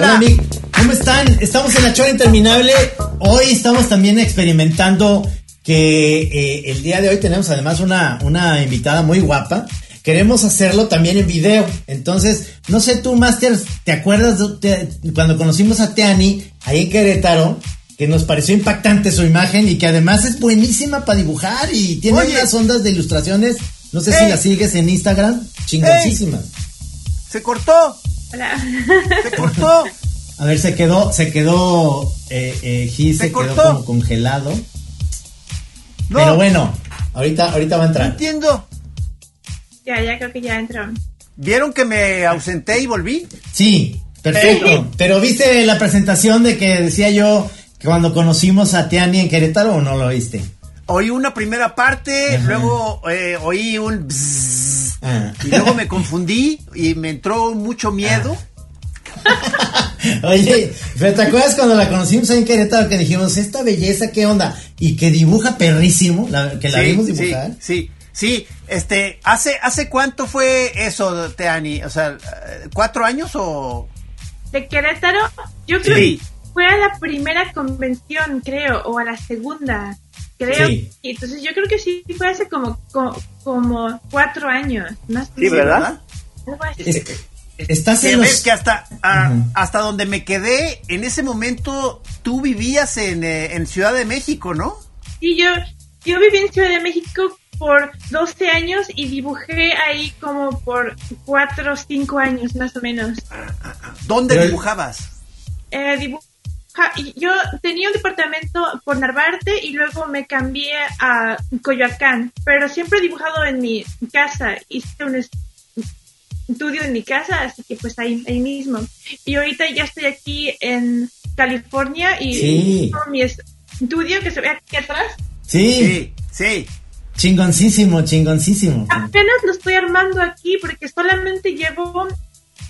Hola. Hola, ¿cómo están? Estamos en la chora interminable. Hoy estamos también experimentando que eh, el día de hoy tenemos además una, una invitada muy guapa. Queremos hacerlo también en video. Entonces, no sé tú, Master, ¿te acuerdas de, de- cuando conocimos a Teani ahí en Querétaro? Que nos pareció impactante su imagen y que además es buenísima para dibujar y tiene Oye. unas ondas de ilustraciones. No sé si la sigues en Instagram. Chingoncísimas. Se cortó, Hola. se cortó. A ver, se quedó, se quedó, eh, eh, Gis Se se, quedó cortó. como congelado. No, Pero bueno, ahorita, ahorita va a no entrar. entiendo. Ya, ya creo que ya entró. ¿Vieron que me ausenté y volví? Sí, perfecto. Pero viste la presentación de que decía yo que cuando conocimos a Tiani en Querétaro o no lo viste? Oí una primera parte, Ajá. luego eh, oí un bzzz, Ah. y luego me confundí y me entró mucho miedo. Oye, pero ¿te acuerdas cuando la conocimos ahí en Querétaro que dijimos, esta belleza, qué onda? Y que dibuja perrísimo, la- que la sí, vimos dibujar. sí, sí. Este, ¿hace, ¿hace cuánto fue eso, Teani? O sea, ¿cuatro años o...? De Querétaro, yo creo Sí. que fue a la primera convención, creo, o a la segunda, creo. Sí. Entonces yo creo que sí fue hace como, co- como, cuatro años. Más o Sí, menos, ¿verdad? algo así. Es- estás Que en ves los... que hasta, ah, hasta donde me quedé, en ese momento tú vivías en, eh, en Ciudad de México, ¿no? Sí, yo, yo viví en Ciudad de México por 12 años y dibujé ahí como por 4 o 5 años más o menos. ¿Dónde Pero- dibujabas? Eh, yo tenía un departamento por Narvarte y luego me cambié a Coyoacán, pero siempre he dibujado en mi casa. Hice un es- estudio en mi casa, así que pues ahí, ahí mismo. Y ahorita ya estoy aquí en California y Sí. tengo mi estudio que se ve aquí atrás. Sí, Sí, sí. chingoncísimo, chingoncísimo. Apenas lo estoy armando aquí porque solamente llevo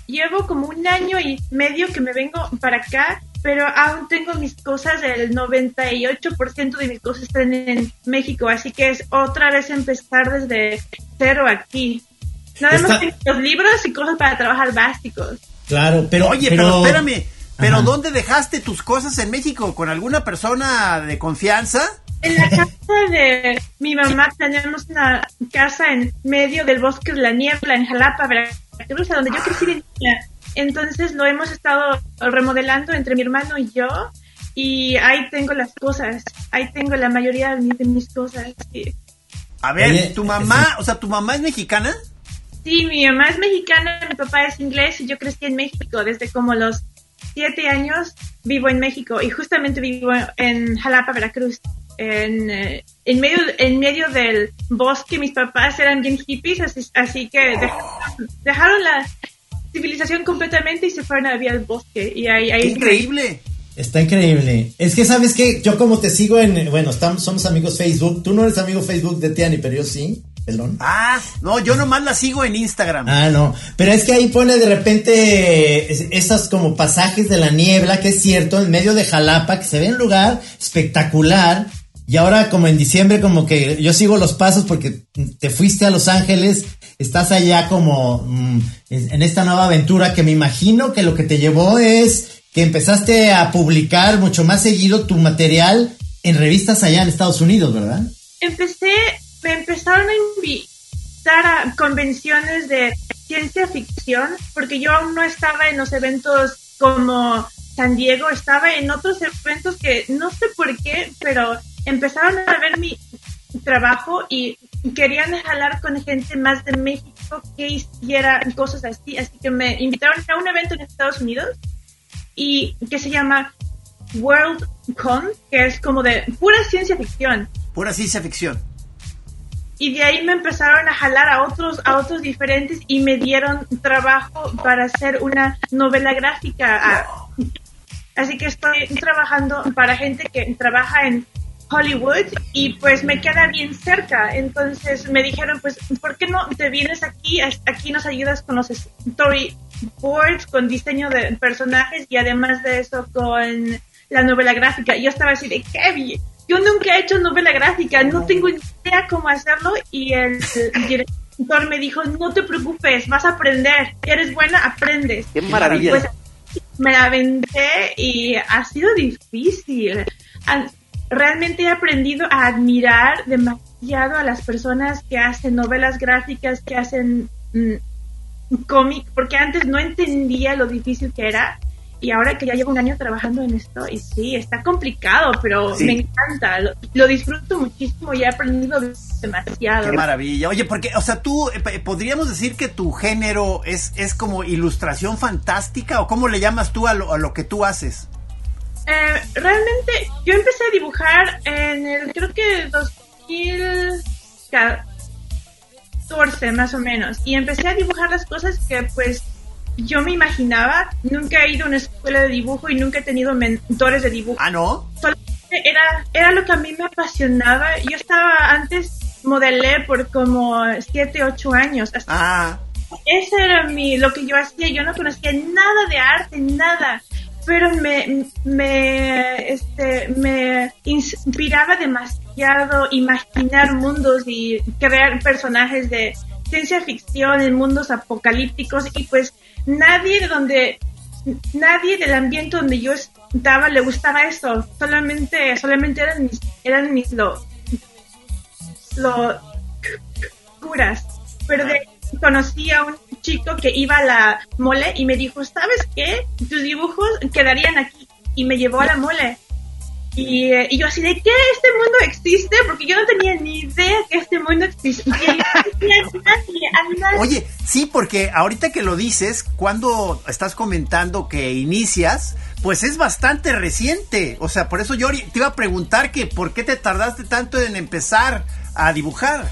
llevo como un año y medio que me vengo para acá, pero aún tengo mis cosas, el 98% de mis cosas están en México, así que es otra vez empezar desde cero aquí. Nada más tengo los libros y cosas para trabajar básicos. Claro, pero... Oye, pero, pero, espérame. ¿Pero Ajá. dónde dejaste tus cosas en México? ¿Con alguna persona de confianza? En la casa de mi mamá tenemos una casa en medio del bosque de la niebla en Jalapa, Veracruz, a donde yo crecí de niña. Entonces lo hemos estado remodelando entre mi hermano y yo y ahí tengo las cosas, ahí tengo la mayoría de mis, de mis cosas. Sí. A ver, Oye, tu mamá, sí. o sea, tu mamá es mexicana. Sí, mi mamá es mexicana, mi papá es inglés y yo crecí en México desde como los siete años vivo en México y justamente vivo en Jalapa, Veracruz. En, eh, en medio en medio del bosque mis papás eran bien hippies así, así que dejaron, dejaron la civilización completamente y se fueron a vivir al bosque y ahí, ahí ¡Qué increíble! Está increíble. Es que sabes que yo como te sigo en, bueno, estamos, somos amigos Facebook. Tú no eres amigo Facebook de Tiani, pero yo sí. Pelón. Ah, no, yo nomás la sigo en Instagram. Ah, no. Pero es que ahí pone de repente es- esos como pasajes de la niebla, que es cierto, en medio de Jalapa, que se ve un lugar espectacular. Y ahora como en diciembre como que yo sigo los pasos porque te fuiste a Los Ángeles, estás allá como mm, en en esta nueva aventura que me imagino que lo que te llevó es que empezaste a publicar mucho más seguido tu material en revistas allá en Estados Unidos, ¿verdad? empecé, me empezaron a invitar a convenciones de ciencia ficción, porque yo aún no estaba en los eventos como San Diego, estaba en otros eventos que no sé por qué, pero empezaron a ver mi trabajo y querían jalar con gente más de México que hiciera cosas así, así que me invitaron a un evento en Estados Unidos y que se llama WorldCon, que es como de pura ciencia ficción Pura ciencia ficción. Y de ahí me empezaron a jalar a otros a otros diferentes y me dieron trabajo para hacer una novela gráfica. Ah, así que estoy trabajando para gente que trabaja en Hollywood y pues me queda bien cerca. Entonces me dijeron pues ¿por qué no te vienes aquí aquí nos ayudas con los storyboards con diseño de personajes y además de eso con la novela gráfica. Yo estaba así de qué bien yo nunca he hecho novela gráfica, no tengo idea cómo hacerlo y el, director me dijo, no te preocupes, vas a aprender, eres buena, aprendes. ¡Qué maravilla! Pues me la aventé y ha sido difícil. Realmente he aprendido a admirar demasiado a las personas que hacen novelas gráficas, que hacen mm, cómic, porque antes no entendía lo difícil que era y ahora que ya llevo un año trabajando en esto, y sí, está complicado, pero me encanta, lo, disfruto muchísimo y he aprendido demasiado. Qué maravilla. Oye, porque, o sea, tú, eh, podríamos decir que tu género es, es como ilustración fantástica, o cómo le llamas tú a lo, a lo que tú haces? Eh, realmente, yo empecé a dibujar en el, creo que 2014 más o menos, y empecé a dibujar las cosas que pues yo me imaginaba, nunca he ido a una escuela de dibujo y nunca he tenido mentores de dibujo. Ah, ¿no? era, era lo que a mí me apasionaba. Yo estaba antes, modelé por como 7, 8 años. ah. Ese era mi, lo que yo hacía. Yo no conocía nada de arte, nada. Pero me, me, este, me inspiraba demasiado imaginar mundos y crear personajes de ciencia ficción en mundos apocalípticos y pues nadie de donde nadie del ambiente donde yo estaba le gustaba eso. Solamente solamente eran mis eran mis lo lo curas. Pero de, conocí a un chico que iba a la mole y me dijo sabes qué tus dibujos quedarían aquí y me llevó a la mole y, y, yo así de qué este mundo existe porque yo no tenía ni idea que este mundo existía. Oye, sí, porque ahorita que lo dices, cuando estás comentando que inicias, pues es bastante reciente. O sea, por eso yo te iba a preguntar que por qué te tardaste tanto en empezar a dibujar.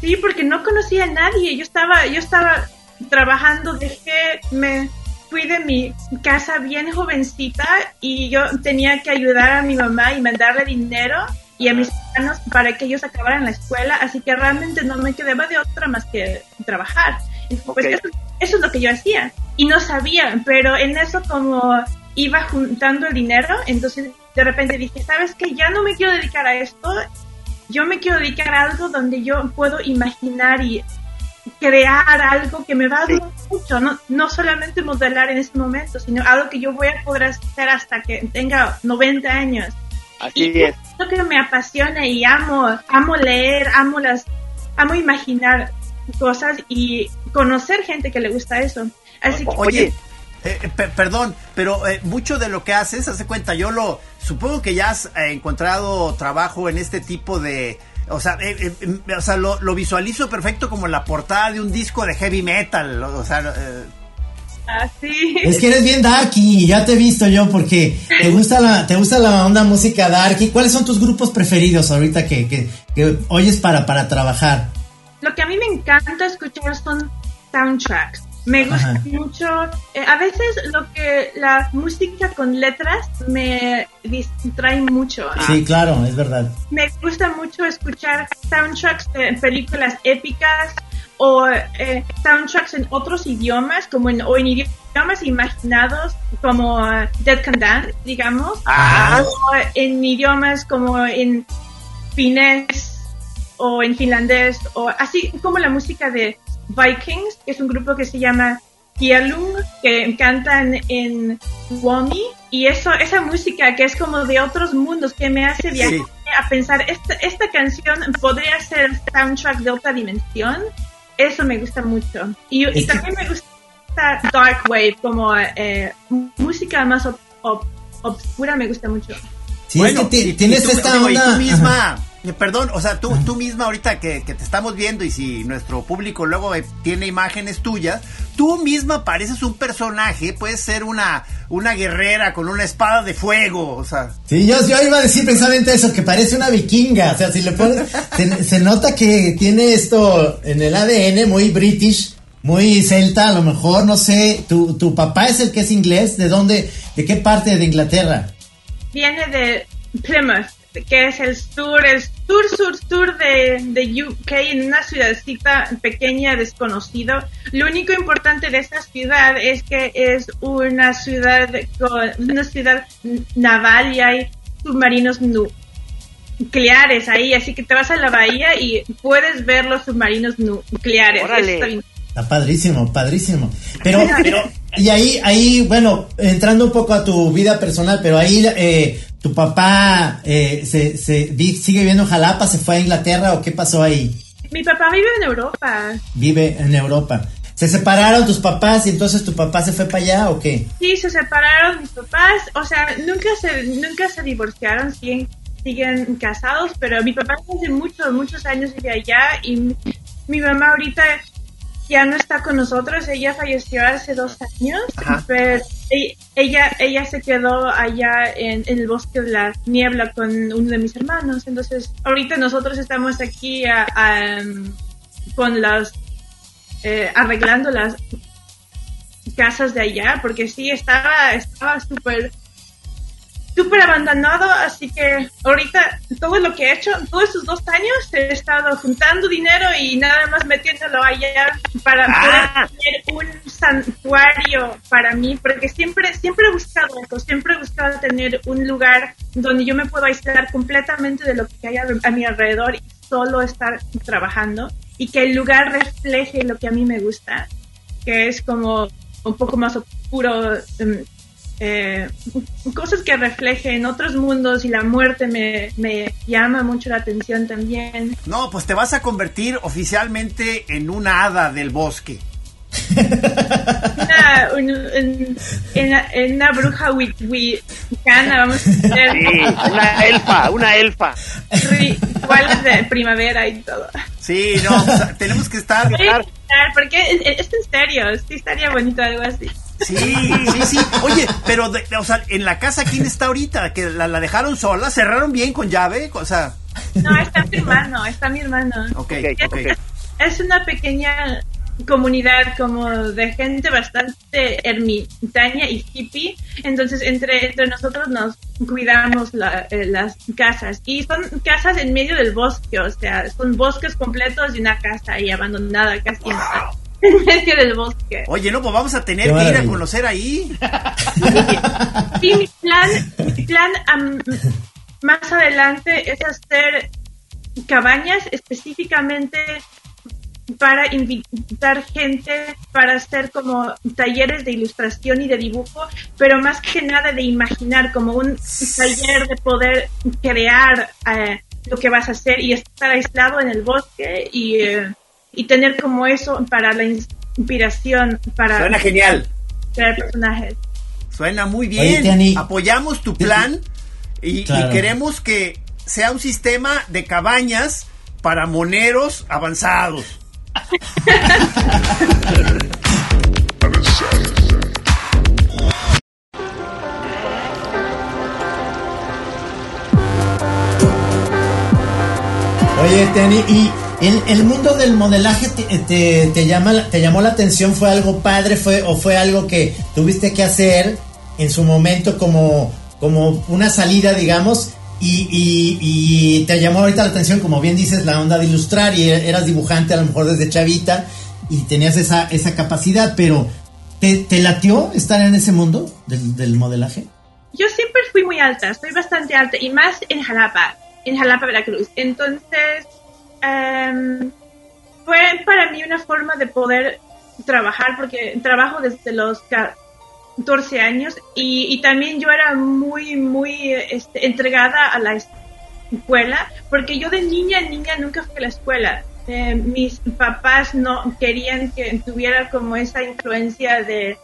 Sí, porque no conocía a nadie. Yo estaba, yo estaba trabajando, dejé, me fui de mi casa bien jovencita y yo tenía que ayudar a mi mamá y mandarle dinero y a mis hermanos para que ellos acabaran la escuela, así que realmente no me quedaba de otra más que trabajar. Pues eso, es lo que yo hacía y no sabía, pero en eso como iba juntando el dinero, entonces de repente dije, ¿sabes qué? Ya no me quiero dedicar a esto, yo me quiero dedicar a algo donde yo puedo imaginar y crear algo que me va a durar mucho, no, no solamente modelar en este momento, sino algo que yo voy a poder hacer hasta que tenga 90 años. Así es. Lo que me apasiona y amo, amo leer, amo las, amo imaginar cosas y conocer gente que le gusta eso. Así que, Oye, eh, eh, perdón, pero eh, mucho de lo que haces, hace cuenta, yo lo supongo que ya has encontrado trabajo en este tipo de o sea, eh, eh, em, o sea lo, visualizo perfecto como la portada de un disco de heavy metal. O sea, eh. Así. Es que eres bien darky, ya te he visto yo porque te gusta la, te gusta la onda música darky. ¿Cuáles son tus grupos preferidos ahorita que, que, que oyes para, para trabajar? Lo que a mí me encanta escuchar son soundtracks. Me gusta mucho, eh, a veces lo que la música con letras me distrae mucho. Sí, claro, es verdad. Me gusta mucho escuchar soundtracks de películas épicas o eh, soundtracks en otros idiomas, como en, o en idiomas imaginados como uh, Dead Can Dance, digamos, ah. o en idiomas como en finés o en finlandés, o así como la música de Vikings, que es un grupo que se llama Kialung, que cantan en Wami, y eso, esa música que es como de otros mundos, que me hace viajar a pensar, esta, esta canción podría ser soundtrack de otra dimensión, eso me gusta mucho. Y, también me gusta Dark Wave, como eh, música más obscura, me gusta mucho. Sí, es que tienes esta onda... misma... Eh, perdón, o sea, tú, tú misma ahorita que, te estamos viendo y si nuestro público luego eh, tiene imágenes tuyas, tú misma pareces un personaje, puedes ser una, una guerrera con una espada de fuego, o sea. Sí, yo, yo iba a decir precisamente eso, que parece una vikinga, o sea, si le pones, se, nota que tiene esto en el ADN muy british, muy celta, a lo mejor, no sé, tu, tu papá es el que es inglés, ¿de dónde, de qué parte de Inglaterra? Viene de Plymouth que es el sur, el sur, sur, sur de, de UK, en una ciudadcita pequeña, desconocido. Lo único importante de esta ciudad es que es una ciudad, una ciudad naval y hay submarinos nucleares ahí, así que te vas a la bahía y puedes ver los submarinos nucleares. Está padrísimo, padrísimo. Pero, pero, y ahí, ahí, bueno, entrando un poco a tu vida personal, pero ahí, eh, tu papá, eh, se, se, sigue viviendo en Jalapa, se fue a Inglaterra o qué pasó ahí? Mi papá vive en Europa. Vive en Europa. ¿Se separaron tus papás y entonces tu papá se fue para allá o qué? Sí, se separaron mis papás, o sea, nunca se, nunca se divorciaron, siguen, siguen casados, pero mi papá hace muchos, muchos años vive allá y mi, mamá ahorita ya no está con nosotros, ella falleció hace dos años, pero ella, ella se quedó allá en, el bosque de la niebla con uno de mis hermanos, entonces ahorita nosotros estamos aquí con las eh, arreglando las casas de allá, porque sí, estaba estaba súper abandonado, así que ahorita todo lo que he hecho, todos estos dos años he estado juntando dinero y nada más metiéndolo allá para ah. poder tener un santuario para mí, porque siempre, siempre he buscado eso, siempre he buscado tener un lugar donde yo me puedo aislar completamente de lo que hay a mi alrededor y solo estar trabajando y que el lugar refleje lo que a mí me gusta, que es como un poco más oscuro, em, eh, cosas que reflejen otros mundos y la muerte me, me, llama mucho la atención también. No, pues te vas a convertir oficialmente en una hada del bosque. Una, en, en, una bruja wicana, vamos a decir. Sí, una elfa, una elfa. Rituales de primavera y todo. Sí, no, tenemos que estar. Porque es en serio, sí estaría bonito algo así. Sí, sí, sí. Oye, pero, o sea, en la casa, ¿quién está ahorita? ¿Que la, la, dejaron sola? ¿Cerraron bien con llave? O sea... No, está mi hermano, está mi hermano. Ok, ok. Es una pequeña comunidad como de gente bastante ermitaña y hippie, entonces entre, entre nosotros nos cuidamos eh, las casas y son casas en medio del bosque, o sea, son bosques completos y una casa ahí abandonada casi en medio del bosque. Oye, no, pues vamos a tener que ir a conocer ahí. Sí, mi plan, mi plan más adelante es hacer cabañas específicamente para invitar gente para hacer como talleres de ilustración y de dibujo, pero más que nada de imaginar, como un taller de poder crear eh, lo que vas a hacer y estar aislado en el bosque y, eh, y tener como eso para la inspiración, para Suena genial. crear personajes. Suena muy bien. Apoyamos tu plan y, y queremos que sea un sistema de cabañas para moneros avanzados. Oye, Teni, y el mundo del modelaje te, te, llama, te llamó la atención, fue algo padre, fue o fue algo que tuviste que hacer en su momento como, como una salida, digamos, y, te llamó ahorita la atención, como bien dices, la onda de ilustrar y eras dibujante a lo mejor desde chavita y tenías esa, esa capacidad, pero ¿te, te latió estar en ese mundo del, modelaje? Yo siempre fui muy alta, estoy bastante alta y más en Jalapa, en Jalapa, Veracruz. Entonces, em, fue para mí una forma de poder trabajar porque trabajo desde los 14 años y, también yo era muy, muy este, entregada a la escuela, porque yo de niña, niña nunca fui a la escuela. Eh, mis papás no querían que tuviera como esa influencia de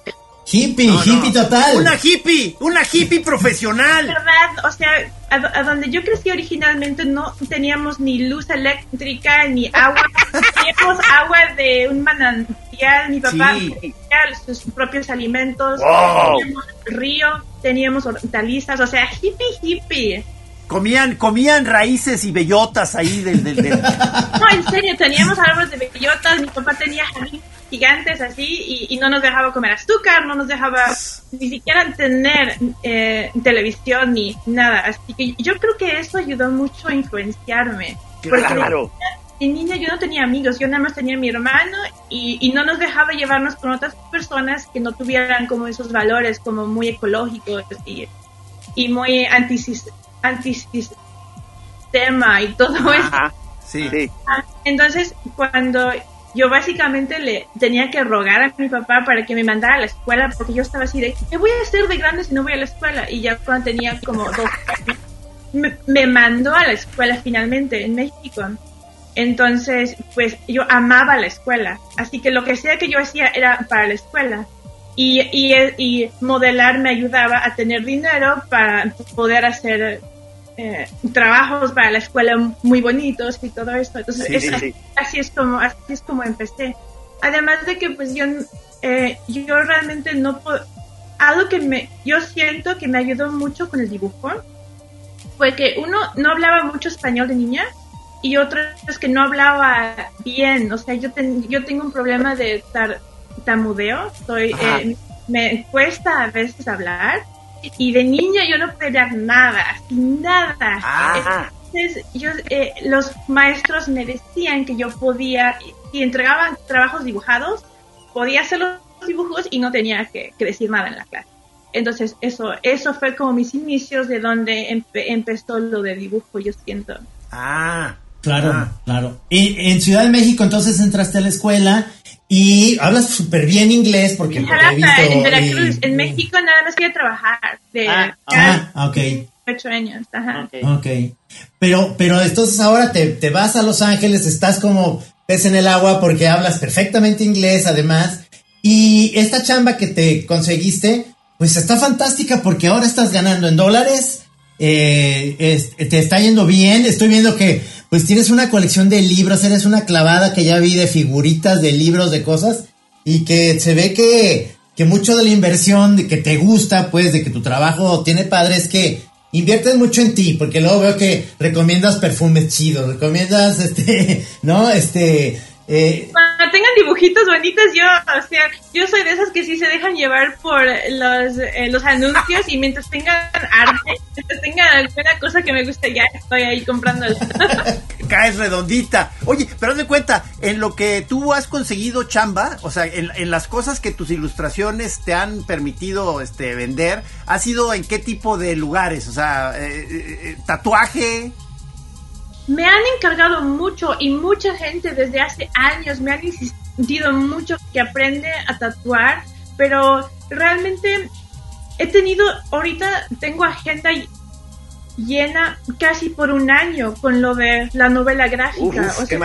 Hippie, hippie total. Una hippie, una hippie profesional. verdad, o sea, a, donde yo crecí originalmente no teníamos ni luz eléctrica ni agua. teníamos agua de un manantial. Mi papá tenía sus propios alimentos. Teníamos río, teníamos hortalizas, o sea, hippie, hippie. Comían, comían raíces y bellotas ahí del, del, del... No, en serio, teníamos árboles de bellotas, mi papá tenía jardín gigantes así y, no nos dejaba comer azúcar, no nos dejaba ni siquiera tener eh, televisión ni nada. Así que yo creo que eso ayudó mucho a influenciarme. Claro. En niña yo no tenía amigos, yo nada más tenía a mi hermano y, no nos dejaba llevarnos con otras personas que no tuvieran como esos valores como muy ecológicos y, y muy antisistema y todo eso. Sí. Entonces, cuando yo básicamente le tenía que rogar a mi papá para que me mandara a la escuela porque yo estaba así de, ¿qué voy a hacer de grande si no voy a la escuela? Y ya cuando tenía como dos me, me mandó a la escuela finalmente en México. Entonces, pues yo amaba la escuela, así que lo que sea que yo hacía era para la escuela. Y, y modelar me ayudaba a tener dinero para poder hacer eh, trabajos para la escuela muy bonitos y todo esto. Entonces, Sí, es- sí, sí. así es como así es como empecé. Además de que pues yo eh, yo realmente no puedo algo que me yo siento que me ayudó mucho con el dibujo fue que uno no hablaba mucho español de niña y otro es que no hablaba bien, o sea, yo ten- yo tengo un problema de tar- tamudeo, soy eh, me cuesta a veces hablar y de niña yo no podía nada, nada. Ah. Entonces, yo, eh, los maestros me decían que yo podía, si entregaban trabajos dibujados, podía hacer los dibujos y no tenía que, que decir nada en la clase. Entonces, eso, eso fue como mis inicios de donde empe- empezó lo de dibujo, yo siento. Ah. Claro, Ah. claro. Y en Ciudad de México entonces entraste a la escuela y hablas súper bien inglés porque En Veracruz, en México nada más quería trabajar de Ah, cada Ah, ok, ocho años. Ajá. Ok. ok. Pero, pero entonces ahora te, te vas a Los Ángeles, estás como pez en el agua porque hablas perfectamente inglés además. Y esta chamba que te conseguiste, pues está fantástica porque ahora estás ganando en dólares. eh, es- te está yendo bien. Estoy viendo que pues tienes una colección de libros, eres una clavada que ya vi de figuritas, de libros, de cosas. Y que se ve que, que mucho de la inversión de que te gusta, pues, de que tu trabajo tiene padre, es que inviertes mucho en ti, porque luego veo que recomiendas perfumes chidos, recomiendas, este, ¿no? Este, eh, Cuando tengan dibujitos bonitos, yo, o sea, yo soy de esas que sí se dejan llevar por los, eh, los anuncios y mientras tengan arte, mientras tengan alguna cosa que me guste, ya estoy ahí comprando. Caes redondita. Oye, pero haz de cuenta, en lo que tú has conseguido chamba, o sea, en, en las cosas que tus ilustraciones te han permitido este, vender, ¿ha sido en qué tipo de lugares? O sea, eh, eh, eh, tatuaje. Me han encargado mucho y mucha gente desde hace años me han insistido mucho que aprende a tatuar, pero realmente he tenido, ahorita tengo agenda llena casi por un año con lo de la novela gráfica. O sea,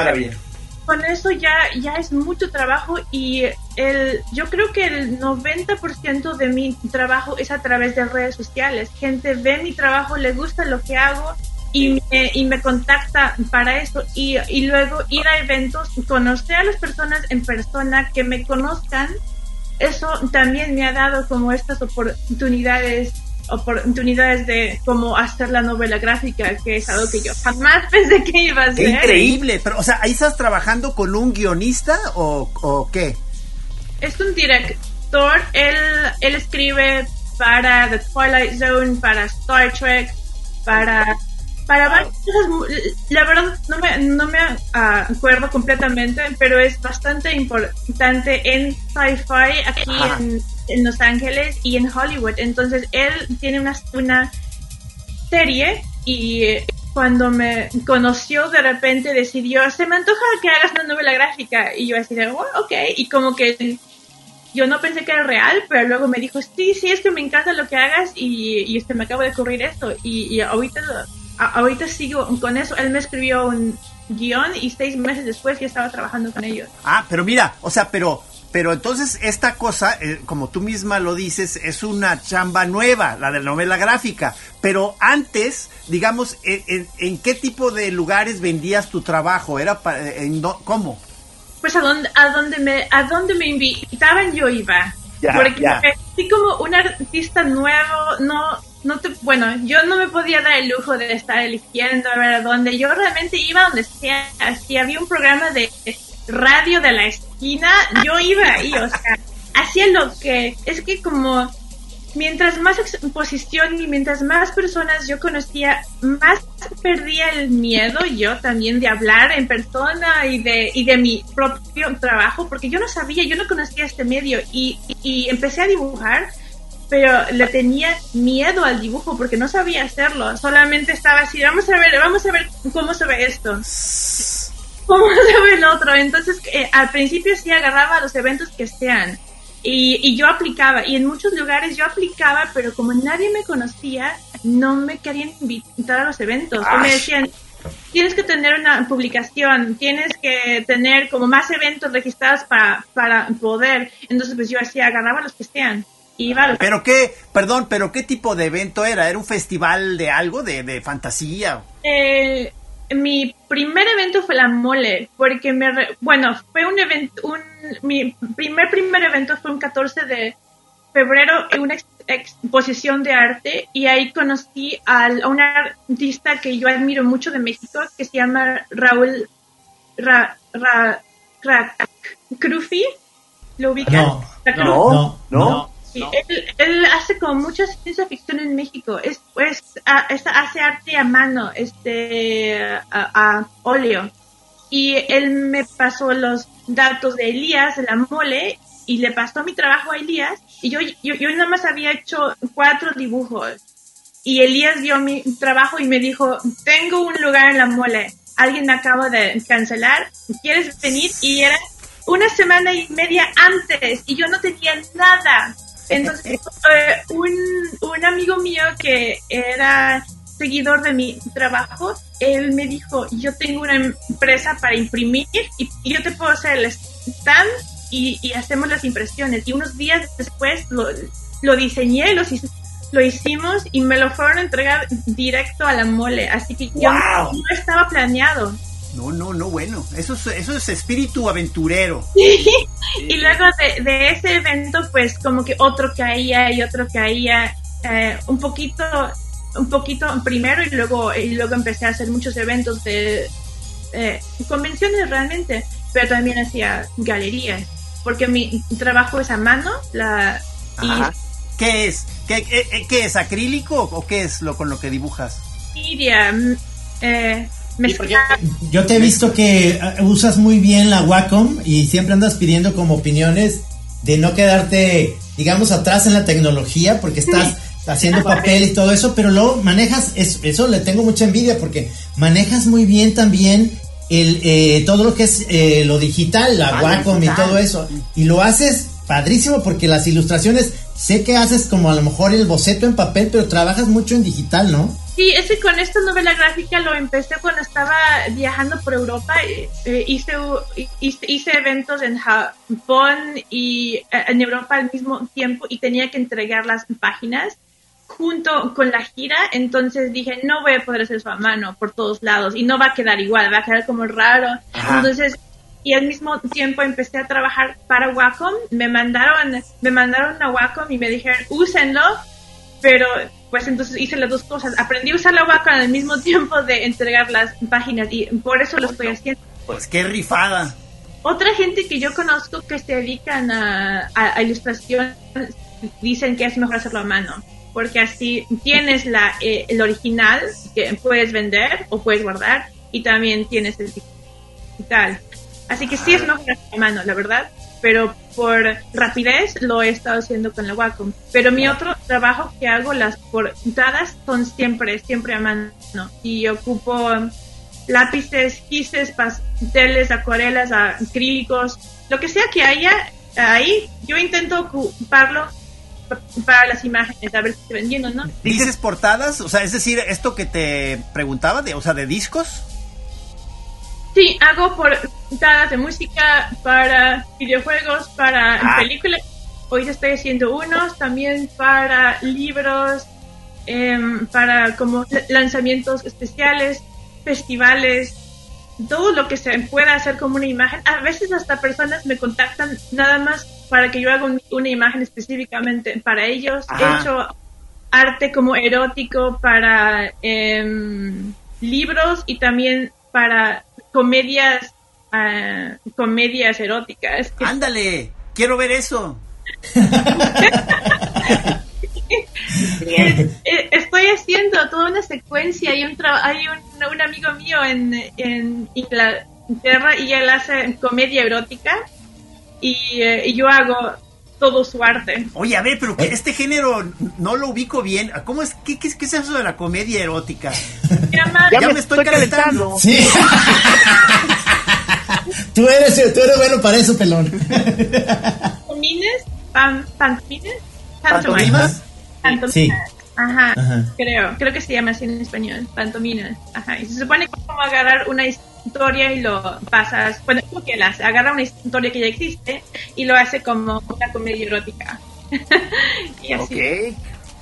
con eso ya, ya es mucho trabajo y el, yo creo que el 90% de mi trabajo es a través de redes sociales. Gente ve mi trabajo, le gusta lo que hago y me, y me contacta para eso. Y, y luego ir a eventos, conocer a las personas en persona, que me conozcan, eso también me ha dado como estas oportunidades oportunidades de cómo hacer la novela gráfica, que es algo que yo jamás pensé que iba a hacer. ¡Qué increíble! Pero, o sea, ¿ahí estás trabajando con un guionista o, o qué? es un director, él, él escribe para The Twilight Zone, para Star Trek, para para varias cosas, la verdad no me, no me acuerdo completamente, pero es bastante importante en sci-fi aquí en, en Los Ángeles y en Hollywood. Entonces él tiene una, una serie y cuando me conoció de repente decidió, se me antoja que hagas una novela gráfica y yo así de, "Oh, ok, y como que yo no pensé que era real, pero luego me dijo, sí, sí, es que me encanta lo que hagas y, y este, me acabo de ocurrir esto. Y, y ahorita, a- ahorita sigo con eso. Él me escribió un guion y seis meses después ya estaba trabajando con ellos. Ah, pero mira, o sea, pero, pero entonces esta cosa, eh, como tú misma lo dices, es una chamba nueva, la de la novela gráfica. Pero antes, digamos, ¿en, en- en qué tipo de lugares vendías tu trabajo? ¿Era para, en do- cómo? Pues a donde, a donde me, a donde me invitaban yo iba. Ya, Porque ya. así como un artista nuevo, no, no te, bueno, yo no me podía dar el lujo de estar eligiendo a ver a dónde. Yo realmente iba donde sea. Si había un programa de radio de la esquina, yo iba ahí, o sea, hacía lo que, es que como mientras más exposición y mientras más personas yo conocía, más perdía el miedo yo también de hablar en persona y de, y de mi propio trabajo, porque yo no sabía, yo no conocía este medio y, y empecé a dibujar, pero le tenía miedo al dibujo porque no sabía hacerlo, solamente estaba así, vamos a ver, vamos a ver cómo se ve esto. ¿Cómo sabe el otro? Entonces, eh, al principio sí agarraba los eventos que sean. Y, y yo aplicaba, y en muchos lugares yo aplicaba, pero como nadie me conocía, no me querían invitar a los eventos. Me decían, tienes que tener una publicación, tienes que tener como más eventos registrados para, para poder. Entonces, pues yo hacía, agarraba los que sean. Iba a los- Pero qué, perdón, pero qué tipo de evento era? ¿Era un festival de algo, de, de fantasía? Mi primer evento fue la mole, porque me, re- bueno, fue un evento, un, mi primer primer evento fue un 14 de febrero en una ex- exposición de arte y ahí conocí al- a un artista que yo admiro mucho de México que se llama Raúl Ra, Ra, Ra- Crufi. ¿Lo ubicas? No. Ra- No. No, Él, él hace como mucha ciencia ficción en México. Es, pues, a- es- hace arte a mano, este, a, a óleo. Y él me pasó los datos de Elías, de la mole, y le pasó mi trabajo a Elías. Y yo, yo, yo nada más había hecho cuatro dibujos. Y Elías vio mi trabajo y me dijo, tengo un lugar en la mole. Alguien me acaba de cancelar. ¿Quieres venir? Y era una semana y media antes y yo no tenía nada. Entonces, un, un amigo mío que era seguidor de mi trabajo, él me dijo, yo tengo una empresa para imprimir y, yo te puedo hacer el stand y, y hacemos las impresiones. Y unos días después lo, lo diseñé, los lo hicimos y me lo fueron a entregar directo a la mole. Así que yo ¡Wow! no estaba planeado. No, no, no, bueno. Eso es, eso es espíritu aventurero. Y luego de, de ese evento, pues como que otro caía y otro caía, eh, un poquito, un poquito primero y luego, y luego empecé a hacer muchos eventos de eh, convenciones realmente, pero también hacía galerías, porque mi trabajo es a mano, la, y. ¿Qué es? ¿Qué, qué, qué es? ¿Acrílico o qué es lo con lo que dibujas? Siria, Yo te he visto que eh, usas muy bien la Wacom y siempre andas pidiendo como opiniones de no quedarte, digamos, atrás en la tecnología porque estás haciendo papel y todo eso, pero luego manejas, es- eso le tengo mucha envidia porque manejas muy bien también el, eh, todo lo que es eh, lo digital, la Ah, Wacom y todo eso. Y lo haces padrísimo porque las ilustraciones, sé que haces como a lo mejor el boceto en papel, pero trabajas mucho en digital, ¿no? Sí, ese con esta novela gráfica lo empecé cuando estaba viajando por Europa. eh, eh, hice, hice, hice eventos en Japón y eh, en Europa al mismo tiempo y tenía que entregar las páginas junto con la gira. Entonces dije, no voy a poder hacer eso a mano por todos lados y no va a quedar igual, va a quedar como raro. Ajá. Entonces, y al mismo tiempo empecé a trabajar para Wacom. Me mandaron, me mandaron a Wacom y me dijeron, úsenlo pero pues entonces hice las dos cosas. Aprendí a usar la Wacom al mismo tiempo de entregar las páginas y por eso lo estoy haciendo. Pues qué rifada. Otra gente que yo conozco que se dedican a, a- a ilustración dicen que es mejor hacerlo a mano, porque así tienes la, eh, el original que puedes vender o puedes guardar y también tienes el digital. Así que sí es hacerlo a mano, la verdad, pero por rapidez lo he estado haciendo con la Wacom. Pero mi otro trabajo que hago, las portadas, son siempre, siempre a mano. Y ocupo lápices, gises, pasteles, acuarelas, acrílicos, lo que sea que haya ahí, yo intento ocuparlo pa- para las imágenes, a ver si estoy vendiendo, ¿no? ¿Dices portadas? O sea, es decir, esto que te preguntaba, de, o sea, de discos. Sí, hago portadas de música para videojuegos, para Ah. películas. Hoy estoy haciendo unos también para libros, em, para como lanzamientos especiales, festivales, todo lo que se pueda hacer como una imagen. A veces hasta personas me contactan nada más para que yo haga un- una imagen específicamente para ellos. Ajá. He hecho arte como erótico para em, libros y también para comedias ah, comedias eróticas. Ándale, quiero ver eso. Estoy haciendo toda una secuencia. Hay un, hay un, un amigo mío en, en Inglaterra y él hace comedia erótica y, eh, y yo hago todo su arte. Oye, a ver, pero que este género no lo ubico bien. ¿Cómo es? ¿Qué, qué, qué es eso de la comedia erótica? Ya me estoy calentando. Sí. Tú eres, tú eres bueno para eso, pelón. ¿Pantomines? Pan, ¿Pantomines? ¿Pantomimas? Pantominas. Sí. Ajá, Ajá. creo, creo que se llama así en español, pantominas. Ajá, y se supone que es como agarrar una historia y lo pasas, bueno, como que las agarra una historia que ya existe y lo hace como una comedia erótica. y así.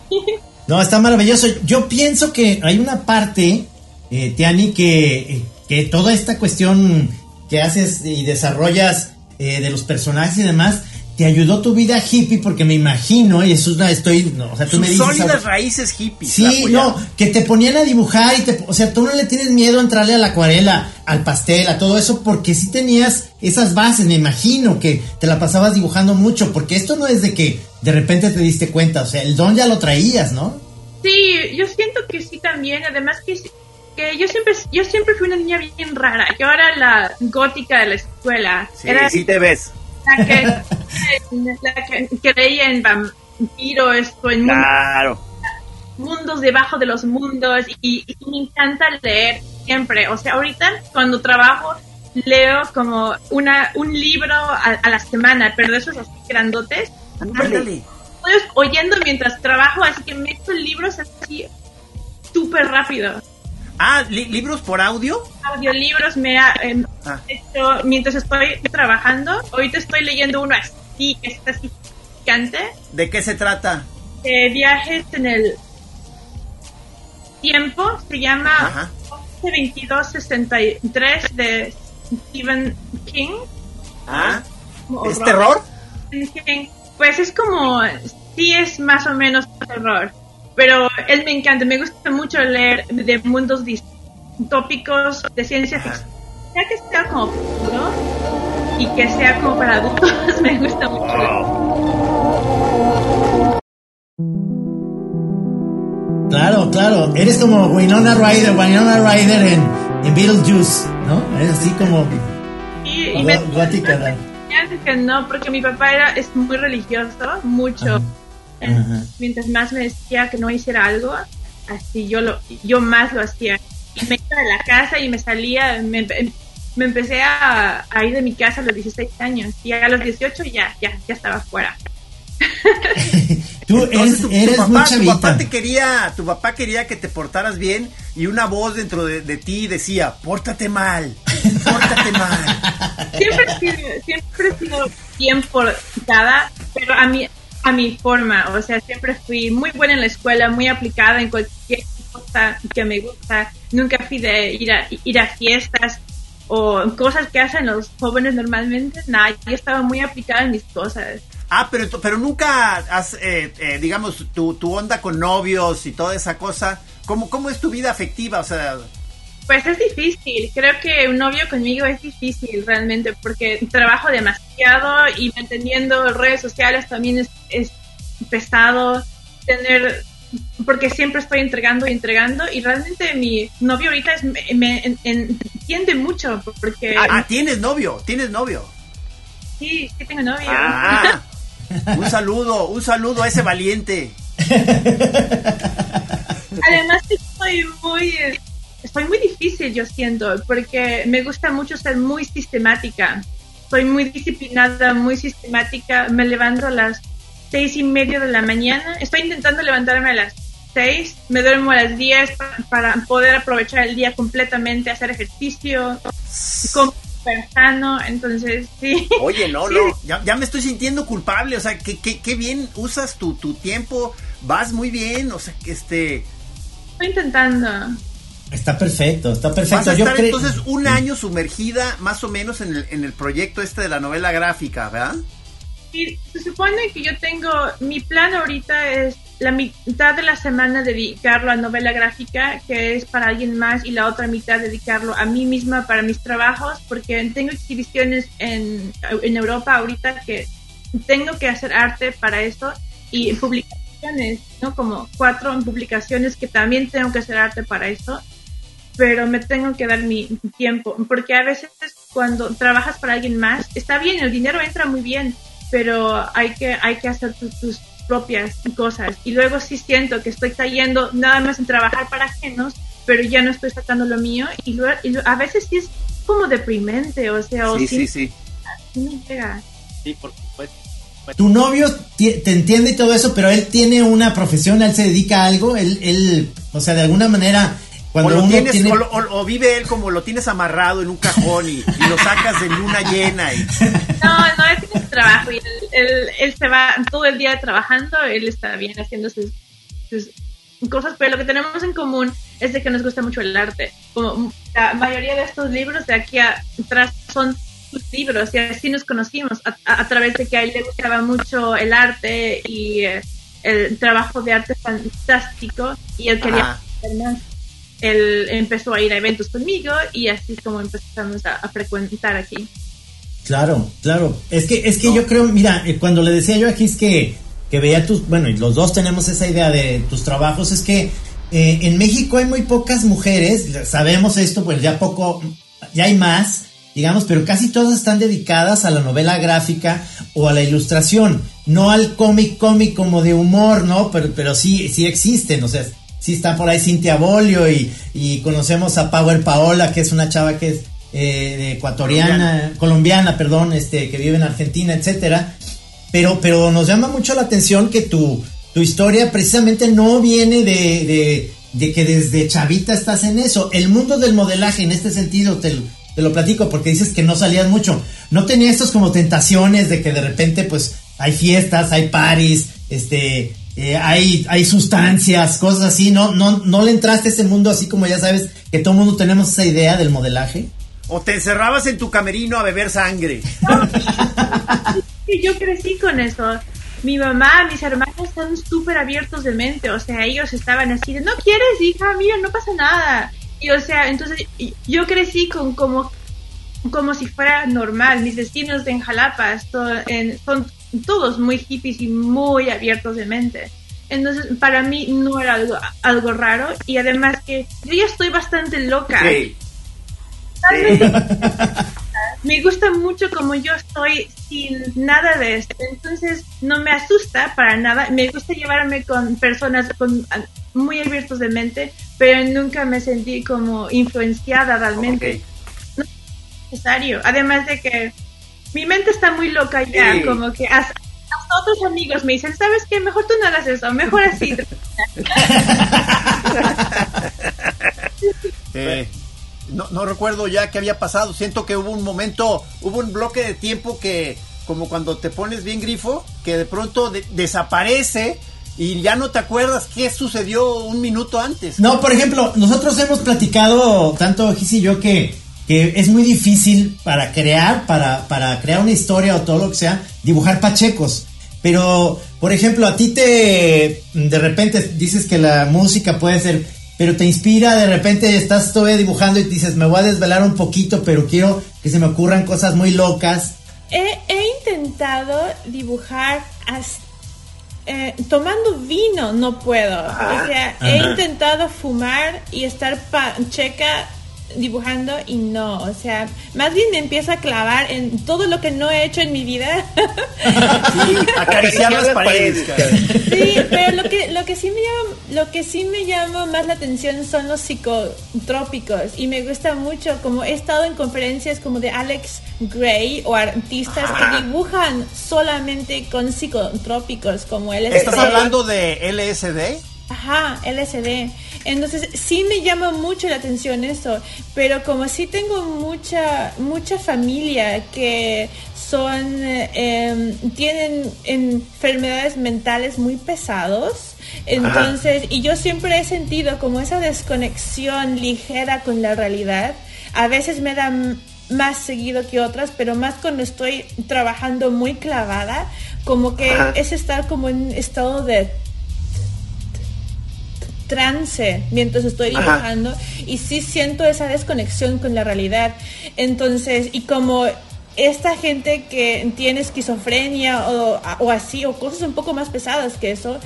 No, está maravilloso. Yo pienso que hay una parte, eh, Tiani, que, que toda esta cuestión que haces y desarrollas eh, de los personajes y demás, te ayudó tu vida hippie, porque me imagino, y eso es una, estoy, no, o sea, tú Sus me dices... sólidas raíces hippies. Sí, no, que te ponían a dibujar y te, o sea, tú no le tienes miedo a entrarle a la acuarela, al pastel, a todo eso, porque sí tenías esas bases, me imagino que te la pasabas dibujando mucho, porque esto no es de que de repente te diste cuenta, o sea, el don ya lo traías, ¿no? Sí, yo siento que sí también, además que, que yo siempre yo siempre fui una niña bien rara. Yo era la gótica de la escuela. Sí, era sí te ves. La que, la que creía en vampiros o en Claro. mundos debajo de los mundos y, y me encanta leer siempre. O sea, ahorita cuando trabajo leo como una un libro a, a la semana, pero de esos así grandotes. Estoy oyendo mientras trabajo, así que meto libros así súper rápido. Ah, li- libros por audio. Audiolibros me ha em, Ah. hecho mientras estoy trabajando. Ahorita estoy leyendo uno así, que está así ¿De qué se trata? de viajes en el tiempo. Se llama Ajá. 2263 de Stephen King. Ah, Como ¿es horror. terror? Pues es como, sí es más o menos terror, pero él me encanta, me gusta mucho leer de mundos distópicos, de ciencia ficción, ya que sea como futuro y que sea como para adultos, me gusta mucho. Claro, claro, eres como Winona Ryder, Winona Ryder en, en Beetlejuice, ¿no? Eres así como Y, y me gó- gótica, que no, porque mi papá era, es muy religioso, mucho. Ajá. Ajá. Mientras más me decía que no hiciera algo, así yo lo, yo más lo hacía. Y me iba de la casa y me salía, me, me empecé a, a ir de mi casa a los 16 años y a los 18 ya, ya, ya estaba fuera. Tú Entonces, eres, tu, tu eres papá, muy tu papá te quería, tu papá quería que te portaras bien y una voz dentro de, de ti decía, pórtate mal, pórtate mal. Siempre he sido, siempre he sido bien portada, pero a mi, a mi forma, o sea, siempre fui muy buena en la escuela, muy aplicada en cualquier cosa que me gusta. Nunca fui de ir a, ir a fiestas o cosas que hacen los jóvenes normalmente. Nada, yo estaba muy aplicada en mis cosas. Ah, pero, pero nunca has, eh, eh, digamos, tu, tu onda con novios y toda esa cosa. ¿Cómo, ¿Cómo es tu vida afectiva? O sea, Pues es difícil, creo que un novio conmigo es difícil realmente porque trabajo demasiado y manteniendo redes sociales también es, es pesado tener, porque siempre estoy entregando y entregando y realmente mi novio ahorita es, me, me en- en- entiende mucho porque ah, tienes novio, tienes novio. sí, sí tengo novio. Ah, un saludo, un saludo a ese valiente. Además estoy muy, estoy muy difícil, yo siento, porque me gusta mucho ser muy sistemática. Soy muy disciplinada, muy sistemática. Me levanto a las seis y media de la mañana. Estoy intentando levantarme a las seis. Me duermo a las diez pa- para poder aprovechar el día completamente, hacer ejercicio, comer sano. Entonces, sí. Oye, no, no, ya, ya me estoy sintiendo culpable, o sea, que, que, que bien usas tu, tu tiempo, vas muy bien, o sea, que este, Estoy intentando. Está perfecto, está vas perfecto. a Yo estar entonces un año sumergida más o menos en el, en el proyecto este de la novela gráfica, ¿verdad? Se supone que yo tengo, mi plan ahorita es la mitad de la semana dedicarlo a novela gráfica, que es para alguien más, y la otra mitad dedicarlo a mí misma para mis trabajos, porque tengo exhibiciones en, en Europa ahorita que tengo que hacer arte para eso y publicaciones, ¿no? Como cuatro publicaciones que también tengo que hacer arte para eso pero me tengo que dar mi tiempo, porque a veces cuando trabajas para alguien más, está bien, el dinero entra muy bien, pero hay que, hay que hacer tus, tus propias cosas. Y luego sí siento que estoy cayendo nada más en trabajar para ajenos, pero ya no estoy sacando lo mío. Y, luego, y a veces sí es como deprimente, o sea, o Sí, sí, sí, sí. sí me pega. Sí, por supuesto. Tu novio te entiende y todo eso, pero él tiene una profesión, él se dedica a algo, él, él o sea, de alguna manera, cuando o, lo uno tienes, tiene... o, lo- o- o vive él como lo tienes amarrado en un cajón y, y lo sacas de luna llena. Y, No, no, él tiene su trabajo y él, él- él se va todo el día trabajando, él está bien haciendo sus, sus cosas, pero lo que tenemos en común es de que nos gusta mucho el arte. Como la mayoría de estos libros de aquí atrás son sus libros y así nos conocimos a, a- a través de que a él le gustaba mucho el arte y eh, el trabajo de arte fantástico y él quería Ajá. hacer más. Él empezó a ir a eventos conmigo y así es como empezamos a- frecuentar aquí. Claro, claro. Es que, es que yo creo, mira, eh, cuando le decía yo aquí es que, que veía tus, bueno, y los dos tenemos esa idea de tus trabajos, es que eh, en México hay muy pocas mujeres, sabemos esto, pues ya poco, ya hay más, digamos, pero casi todas están dedicadas a la novela gráfica o a la ilustración, no al cómic cómic como de humor, ¿no? Pero, pero sí, sí existen, o sea, sí está por ahí Cintia Bolio y, y conocemos a Power Paola, que es una chava que es eh, ecuatoriana, colombiana. perdón, este, que vive en Argentina, etcétera. Pero, pero nos llama mucho la atención que tu, tu historia precisamente no viene de, de, de que desde chavita estás en eso. El mundo del modelaje, en este sentido, te, lo- te lo platico porque dices que no salías mucho. No tenía estos como tentaciones de que de repente, pues, hay fiestas, hay paris, este, eh, hay, hay sustancias, cosas así. No, no, no le entraste a ese mundo así como ya sabes que todo mundo tenemos esa idea del modelaje. o te encerrabas en tu camerino a beber sangre. Yo crecí con eso. Mi mamá, mis hermanos son súper abiertos de mente, o sea, ellos estaban así de, no quieres, hija, mira, no pasa nada. Y o sea, entonces yo crecí con como, como si fuera normal. Mis vecinos en Jalapa esto- en- son todos muy hippies y muy abiertos de mente. Entonces, para mí no era algo, algo raro y además que yo ya estoy bastante loca. Sí. me gusta mucho como yo estoy sin nada de esto, entonces no me asusta para nada, me gusta llevarme con personas con, muy abiertos de mente, pero nunca me sentí como influenciada realmente, Ok. no es necesario, además de que mi mente está muy loca ya, Sí. como que hasta, hasta otros amigos me dicen, ¿sabes qué? Mejor tú no hagas eso, mejor así. Eh, no, no recuerdo ya qué había pasado. Siento que hubo un momento, hubo un bloque de tiempo que, como cuando te pones bien grifo, que de pronto de- desaparece y ya no te acuerdas qué sucedió un minuto antes. No, por ejemplo, nosotros hemos platicado, tanto Gis y yo, que, que es muy difícil para crear, para, para crear una historia o todo lo que sea, dibujar pachecos. Pero, por ejemplo, a ti te, de repente dices que la música puede ser, pero te inspira, de repente estás todavía dibujando y dices, me voy a desvelar un poquito, pero quiero que se me ocurran cosas muy locas. He, he intentado dibujar as- eh, tomando vino, no puedo. o sea, he intentado fumar y estar checa dibujando y no, o sea, más bien me empiezo a clavar en todo lo que no he hecho en mi vida. Sí, acariciar las paredes. Sí, pero lo que, lo que sí me llama, lo que sí me llama más la atención son los psicotrópicos y me gusta mucho como he estado en conferencias como de Alex Gray o artistas que dibujan solamente con psicotrópicos como él ¿Estás hablando de LSD? Ajá, LSD. Entonces sí me llama mucho la atención eso, pero como sí tengo mucha mucha familia que son eh, em, tienen enfermedades mentales muy pesados, entonces y yo siempre he sentido como esa desconexión ligera con la realidad. A veces me da más seguido que otras, pero más cuando estoy trabajando muy clavada, como que Ajá. es estar como en estado de trance mientras estoy Ajá. dibujando y sí siento esa desconexión con la realidad. Entonces, y como esta gente que tiene esquizofrenia o, o así, o cosas un poco más pesadas que eso,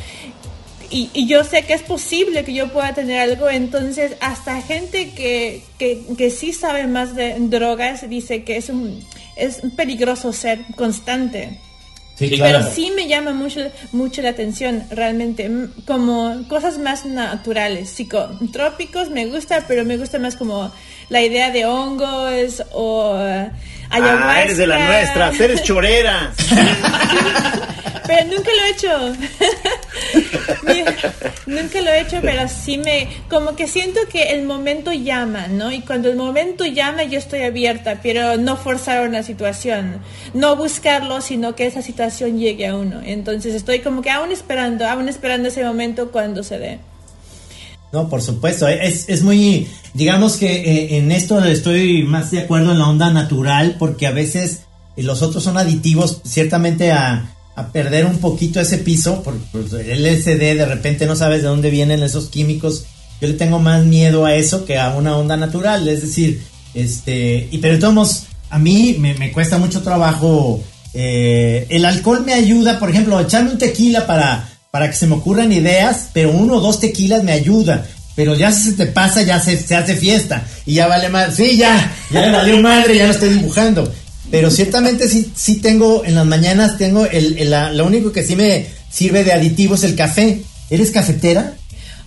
y, y yo sé que es posible que yo pueda tener algo, entonces hasta gente que, que, que sí sabe más de drogas dice que es, un, es peligroso ser constante. Sí, claro. Pero sí me llama mucho, mucho la atención, realmente, como cosas más naturales, psicotrópicos me gusta, pero me gusta más como la idea de hongos o eh, ayahuasca. Ah, eres de las nuestras, eres chorera. Pero nunca lo he hecho. Nunca lo he hecho, pero sí me... Como que siento que el momento llama, ¿no? Y cuando el momento llama yo estoy abierta, pero no forzar una situación. No buscarlo, sino que esa situación llegue a uno. Entonces estoy como que aún esperando, aún esperando ese momento cuando se dé. No, por supuesto, es, es muy, digamos que eh, en esto estoy más de acuerdo en la onda natural, porque a veces los otros son aditivos ciertamente a, a perder un poquito ese piso, por, el LSD de repente no sabes de dónde vienen esos químicos, yo le tengo más miedo a eso que a una onda natural, es decir, este, y pero todos a mí me, cuesta mucho trabajo, eh, el alcohol me ayuda, por ejemplo, echarme un tequila para para que se me ocurran ideas, pero uno o dos tequilas me ayuda. Pero ya si se te pasa, ya se, se hace fiesta. Y ya vale más. Sí, ya, ya me valió madre, ya lo estoy dibujando. Pero ciertamente sí, sí tengo, en las mañanas tengo, el, el- la- lo único que sí me sirve de aditivo es el café. ¿Eres cafetera?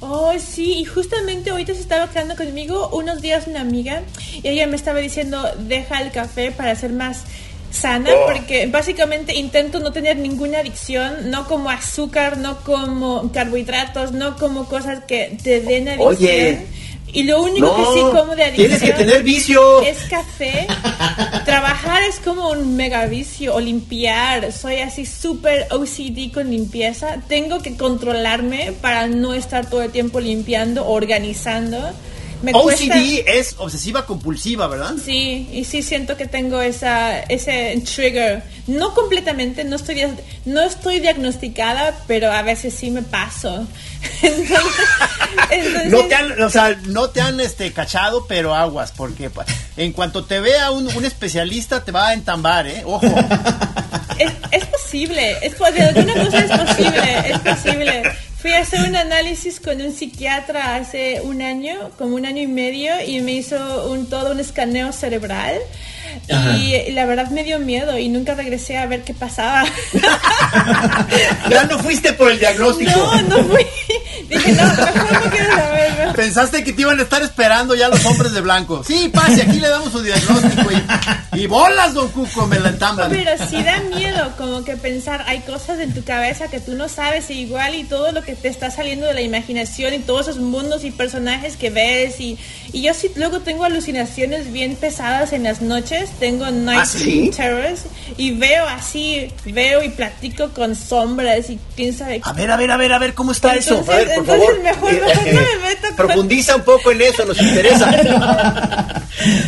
Oh, sí, y justamente ahorita se estaba quedando conmigo unos días una amiga y ella me estaba diciendo, deja el café para ser más sana, porque básicamente intento no tener ninguna adicción, no como azúcar, no como carbohidratos, no como cosas que te den adicción. Oye. Y lo único No, que sí como de adicción tienes que tener vicio. es café. Trabajar es como un mega vicio o limpiar. Soy así súper OCD con limpieza. Tengo que controlarme para no estar todo el tiempo limpiando, organizando. Me cuesta- OCD es obsesiva compulsiva, ¿verdad? Sí, y sí siento que tengo esa, ese trigger. No completamente, no estoy, no estoy diagnosticada, pero a veces sí me paso. Entonces, entonces- No te han, o sea, no te han este, cachado, pero aguas, porque en cuanto te vea un, un especialista te va a entambar, ¿eh? Ojo. Es, es posible, es, de alguna cosa es posible, es posible. Fui a hacer un análisis con un psiquiatra hace un año, como un año y medio, y me hizo un todo un escaneo cerebral. Ajá. Y la verdad me dio miedo y nunca regresé a ver qué pasaba. Ya no fuiste por el diagnóstico. No, no fui. Dije, no, mejor no quiero saber. mejor. Pensaste que te iban a estar esperando ya los hombres de blanco. Sí, pase, aquí le damos su diagnóstico. Y, y bolas, don Cuco, me la entamban. Pero sí da miedo, como que pensar, hay cosas en tu cabeza que tú no sabes, e igual y todo lo que te está saliendo de la imaginación y todos esos mundos y personajes que ves. Y, y yo sí luego tengo alucinaciones bien pesadas en las noches, tengo night ¿Ah, sí? terrors y veo así, veo y platico con sombras y quién sabe A ver, a ver, a ver, a ver, ¿cómo está eso? Entonces- A ver, por entonces favor. mejor- Eh, mejor eh, no me meto con- Profundiza un poco en eso, nos interesa.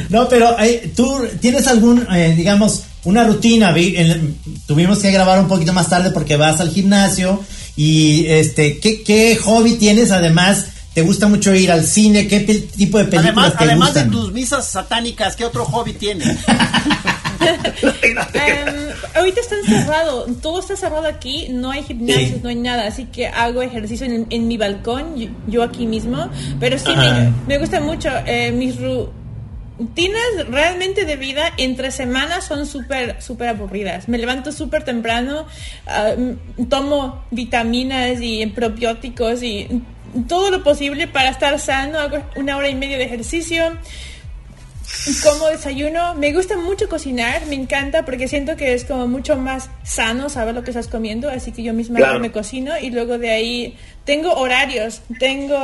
No, pero eh, tú tienes algún, eh, digamos, una rutina. vi- en- tuvimos que grabar un poquito más tarde porque vas al gimnasio. Y este, ¿qué, qué hobby tienes? Además, ¿te gusta mucho ir al cine? ¿Qué tipo de películas Además, te además gustan? de tus misas satánicas, ¿qué otro hobby tienes? Em, ahorita está cerrado, todo está cerrado aquí, no hay gimnasios, Sí. no hay nada, así que hago ejercicio en, en mi balcón, yo, yo aquí mismo, pero sí me, me gusta mucho, eh, mis rutinas realmente de vida entre semanas son súper, súper aburridas. Me levanto súper temprano, m- tomo vitaminas y probióticos y todo lo posible para estar sano, hago una hora y media de ejercicio. Como desayuno, me gusta mucho cocinar, me encanta porque siento que es como mucho más sano saber lo que estás comiendo, así que yo misma Claro. me cocino y luego de ahí tengo horarios, tengo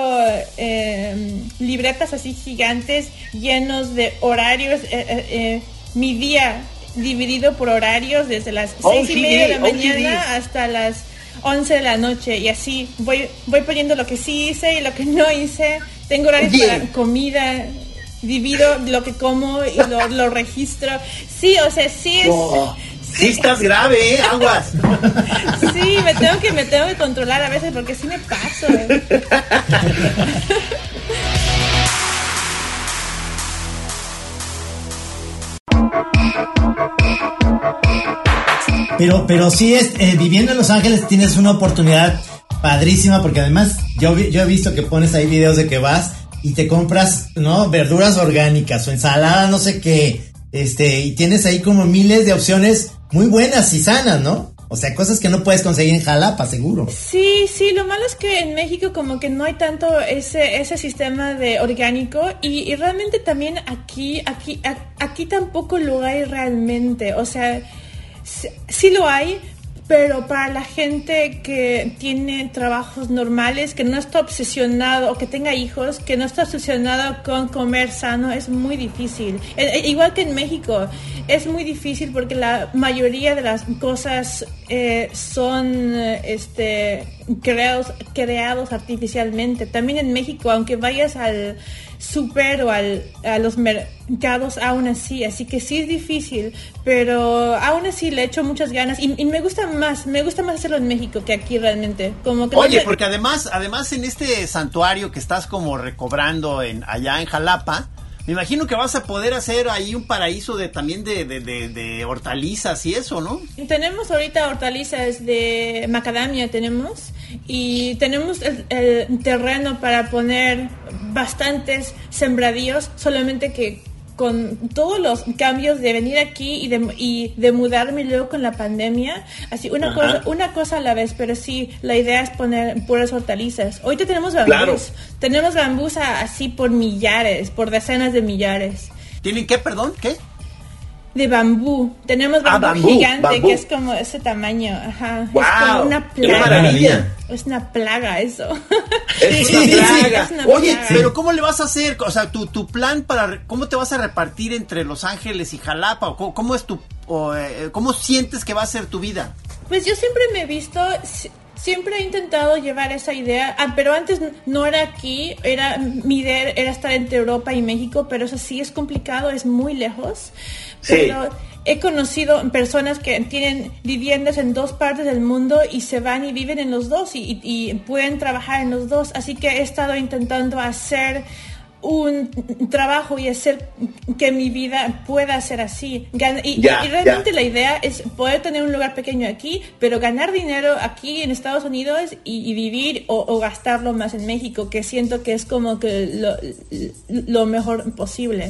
eh, libretas así gigantes llenos de horarios, eh, eh, eh, mi día dividido por horarios desde las seis y media de la OCD. mañana hasta las 11 de la noche y así voy voy poniendo lo que sí hice y lo que no hice. Tengo horarios para comida, divido lo que como y lo, lo registro. Sí, o sea, sí es No, sí estás grave, ¿eh? Aguas. Sí, me tengo que me tengo que controlar a veces porque sí me paso. Pero, pero sí, es, eh, viviendo en Los Ángeles tienes una oportunidad padrísima porque además yo, yo he visto que pones ahí videos de que vas y te compras, ¿no? Verduras orgánicas o ensalada, no sé qué. Este, y tienes ahí como miles de opciones muy buenas y sanas, ¿no? O sea, cosas que no puedes conseguir en Jalapa, seguro. Sí, sí, lo malo es que en México como que no hay tanto ese, ese sistema de orgánico y, y realmente también aquí, aquí, aquí tampoco lo hay realmente. O sea, sí, lo hay, pero para la gente que tiene trabajos normales, que no está obsesionado o que tenga hijos, que no está obsesionado con comer sano, es muy difícil. E- e- igual que en México, es muy difícil porque la mayoría de las cosas eh, son este, creados, creados artificialmente. También en México, aunque vayas al super o al, a los mercados aún así, así que sí es difícil, pero aún así le echo muchas ganas y, y me gusta más, me gusta más hacerlo en México que aquí realmente. Como que Oye, porque además, además en este santuario que estás como recobrando en allá en Jalapa, me imagino que vas a poder hacer ahí un paraíso de también de, de, de- hortalizas y eso, ¿no? Tenemos ahorita hortalizas de macadamia, tenemos, y tenemos el, el terreno para poner bastantes sembradíos, solamente que con todos los cambios de venir aquí y de, y de mudarme luego con la pandemia, así una cosa, una cosa a la vez, pero sí, la idea es poner puras hortalizas. Ahorita tenemos bambús, Claro. tenemos bambús así por millares, por decenas de millares. ¿Tienen qué, perdón? ¿Qué? De bambú. Tenemos Ah, bambú, gigante bambú. que es como ese tamaño. Ajá. es como una ¡Qué plaga. maravilla! Es una plaga eso. Es Sí, una sí, plaga. es una Oye, plaga. pero ¿cómo le vas a hacer? O sea, tu, tu plan para... ¿Cómo te vas a repartir entre Los Ángeles y Jalapa? ¿O cómo, cómo es tu... o, eh, ¿Cómo sientes que va a ser tu vida? Pues yo siempre me he visto, si- siempre he intentado llevar esa idea, ah, pero antes no era aquí, era mi idea era estar entre Europa y México, pero eso sí es complicado, es muy lejos. Sí. Pero he conocido personas que tienen viviendas en dos partes del mundo y se van y viven en los dos y, y- y pueden trabajar en los dos, así que he estado intentando hacer un trabajo y hacer que mi vida pueda ser así. Y, y realmente la idea es poder tener un lugar pequeño aquí, pero ganar dinero aquí en Estados Unidos y, y vivir o, o gastarlo más en México, que siento que es como que lo, lo mejor posible.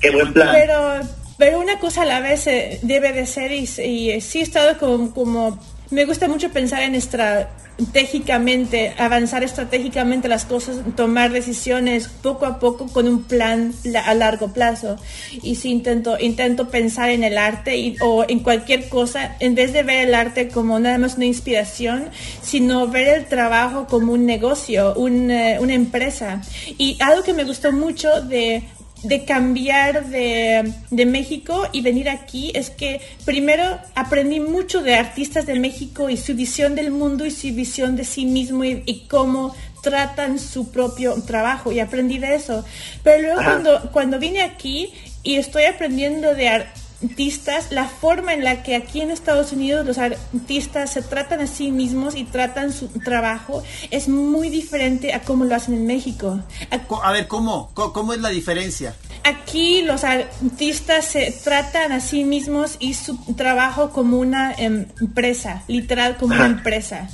Qué buen plan. Pero, pero una cosa a la vez eh, debe de ser y, y sí he estado como, como... Me gusta mucho pensar en estratégicamente, avanzar estratégicamente las cosas, tomar decisiones poco a poco con un plan la- a largo plazo. Y sí intento, intento pensar en el arte o en cualquier cosa, en vez de ver el arte como nada más una inspiración, sino ver el trabajo como un negocio, un, eh, una empresa. Y algo que me gustó mucho de de cambiar de, de México y venir aquí es que primero aprendí mucho de artistas de México y su visión del mundo y su visión de sí mismo y, y cómo tratan su propio trabajo y aprendí de eso. Pero luego Ajá. cuando, cuando vine aquí y estoy aprendiendo de artistas, la forma en la que aquí en Estados Unidos los artistas se tratan a sí mismos y tratan su trabajo es muy diferente a cómo lo hacen en México. A- ver, ¿cómo? ¿Cómo es la diferencia? Aquí los artistas se tratan a sí mismos y su trabajo como una empresa, literal como una empresa.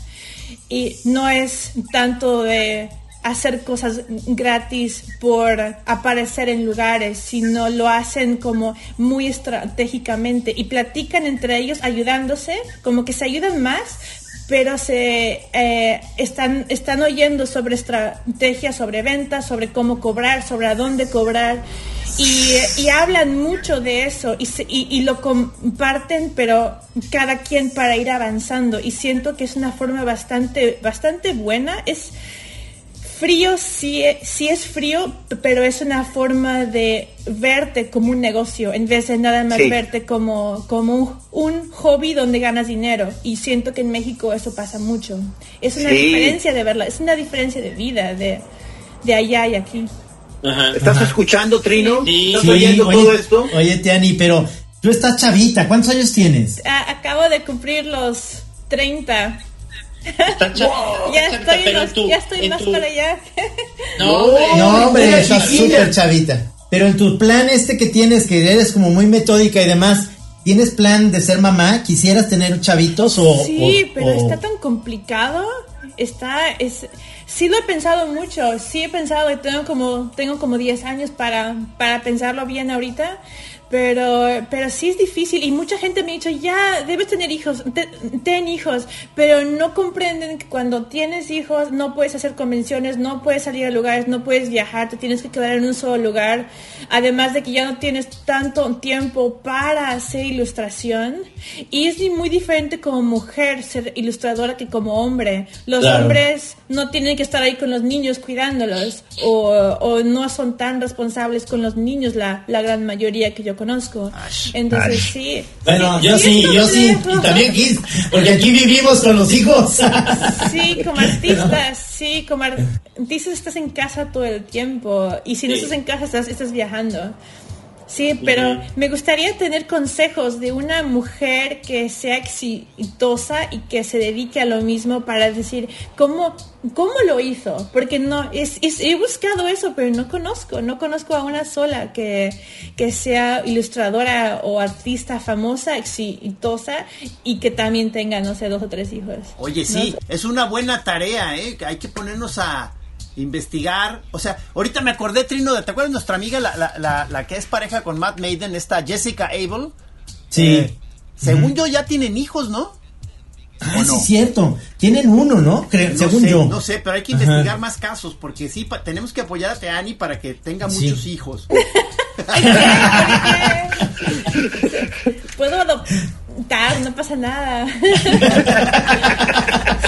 Y no es tanto de hacer cosas gratis por aparecer en lugares, sino lo hacen como muy estratégicamente y platican entre ellos ayudándose, como que se ayudan más, pero se eh, están, están oyendo sobre estrategias, sobre ventas, sobre cómo cobrar, sobre a dónde cobrar. Y, hablan mucho de eso y, y lo comparten, pero cada quien para ir avanzando. Y siento que es una forma bastante, bastante buena. Es frío, sí, e- sí es frío, pero es una forma de verte como un negocio en vez de nada más Sí. verte como, como un, un hobby donde ganas dinero. Y siento que en México eso pasa mucho. Es una Sí. diferencia de verla, es una diferencia de vida de, de allá y aquí. Ajá. ¿Estás escuchando, Trino? Sí. ¿Estás Sí, oyendo oye, todo esto? Oye, Tiani, pero tú estás chavita. ¿Cuántos años tienes? A- acabo de cumplir los 30. Está ya está chavita, estoy, pero más, en tu- ya estoy más tu- para allá. No, hombre. No, hombre, chiquilla. súper chavita. Pero en tu plan este que tienes, que eres como muy metódica y demás, ¿tienes plan de ser mamá? ¿Quisieras tener chavitos o...? Sí, o- pero o- está tan complicado. Está, es, sí lo he pensado mucho, sí he pensado y tengo como, tengo como 10 años para, para pensarlo bien ahorita, Pero, pero sí es difícil y mucha gente me ha dicho, ya, debes tener hijos, te- ten hijos, pero no comprenden que cuando tienes hijos no puedes hacer convenciones, no puedes salir a lugares, no puedes viajar, te tienes que quedar en un solo lugar. Además de que ya no tienes tanto tiempo para hacer ilustración. Y es muy diferente como mujer ser ilustradora que como hombre. Los Claro. hombres no tienen que estar ahí con los niños cuidándolos o, o no son tan responsables con los niños la, la gran mayoría que yo conozco. Entonces sí. Bueno, yo sí, yo sí, y también Kiss, porque aquí vivimos con los hijos. Sí, como artistas, sí, como artistas estás en casa todo el tiempo y si no Sí. estás en casa estás, estás viajando. Sí, pero me gustaría tener consejos de una mujer que sea exitosa y que se dedique a lo mismo para decir cómo, cómo lo hizo, porque no, es, es- he buscado eso, pero no conozco, no conozco a una sola que, que sea ilustradora o artista famosa, exitosa y que también tenga, no sé, dos o tres hijos. Oye, No sí, sé. es una buena tarea, ¿eh? Que Hay que ponernos a investigar. O sea, ahorita me acordé, Trino, de, ¿te acuerdas de nuestra amiga, la, la, la, la que es pareja con Matt Maiden, esta Jessica Abel? Sí. Eh, según yo, ya tienen hijos, ¿no? Ah, ¿O sí, no? es cierto. Tienen uno, ¿no? Creo, No según sé, yo. no sé, pero hay que Ajá. investigar más casos, porque sí, pa- tenemos que apoyar a Teani para que tenga Sí. muchos hijos. Puedo adoptar, no pasa nada.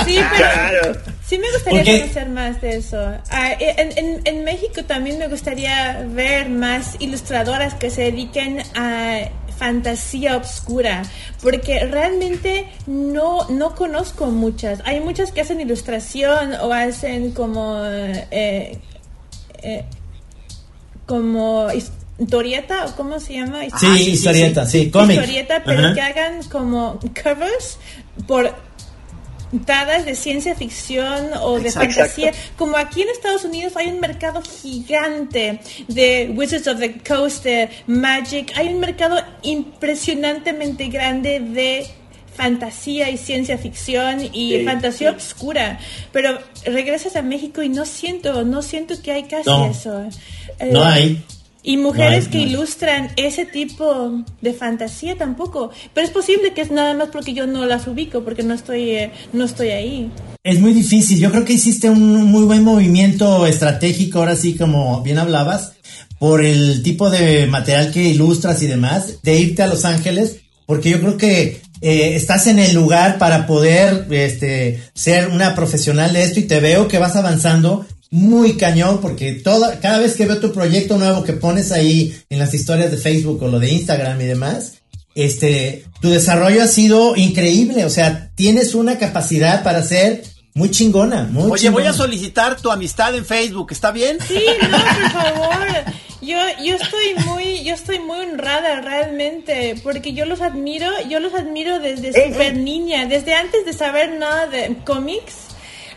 sí, pero Claro. sí me gustaría conocer más de eso. Ah, en, en- en México también me gustaría ver más ilustradoras que se dediquen a fantasía oscura, porque realmente no, no conozco muchas. Hay muchas que hacen ilustración o hacen como... eh, eh, como historieta o cómo se llama Sí, Ah, sí, sí, historieta, sí, cómic. historieta, pero que hagan como covers por dadas de ciencia ficción o de Exacto. fantasía. Como aquí en Estados Unidos hay un mercado gigante de Wizards of the Coast, de Magic, hay un mercado impresionantemente grande de fantasía y ciencia ficción y Sí, fantasía sí. oscura, pero regresas a México y no siento, no siento que hay casi No. eso. Eh, No hay. Y mujeres No que no ilustran ese tipo de fantasía tampoco. Pero es posible que es nada más porque yo no las ubico, porque no estoy, eh, no estoy ahí. Es muy difícil. Yo creo que hiciste un muy buen movimiento estratégico, ahora sí, como bien hablabas, por el tipo de material que ilustras y demás, de irte a Los Ángeles, porque yo creo que eh, estás en el lugar para poder este, ser una profesional de esto y te veo que vas avanzando muy cañón, porque toda, cada vez que veo tu proyecto nuevo que pones ahí en las historias de Facebook o lo de Instagram y demás, este, tu desarrollo ha sido increíble, o sea, tienes una capacidad para ser muy chingona, muy Oye, voy a solicitar tu amistad en Facebook, ¿está bien? Sí, no, por favor. Yo, yo estoy muy, yo estoy muy honrada realmente, porque yo los admiro, yo los admiro desde súper niña, desde antes de saber nada de cómics.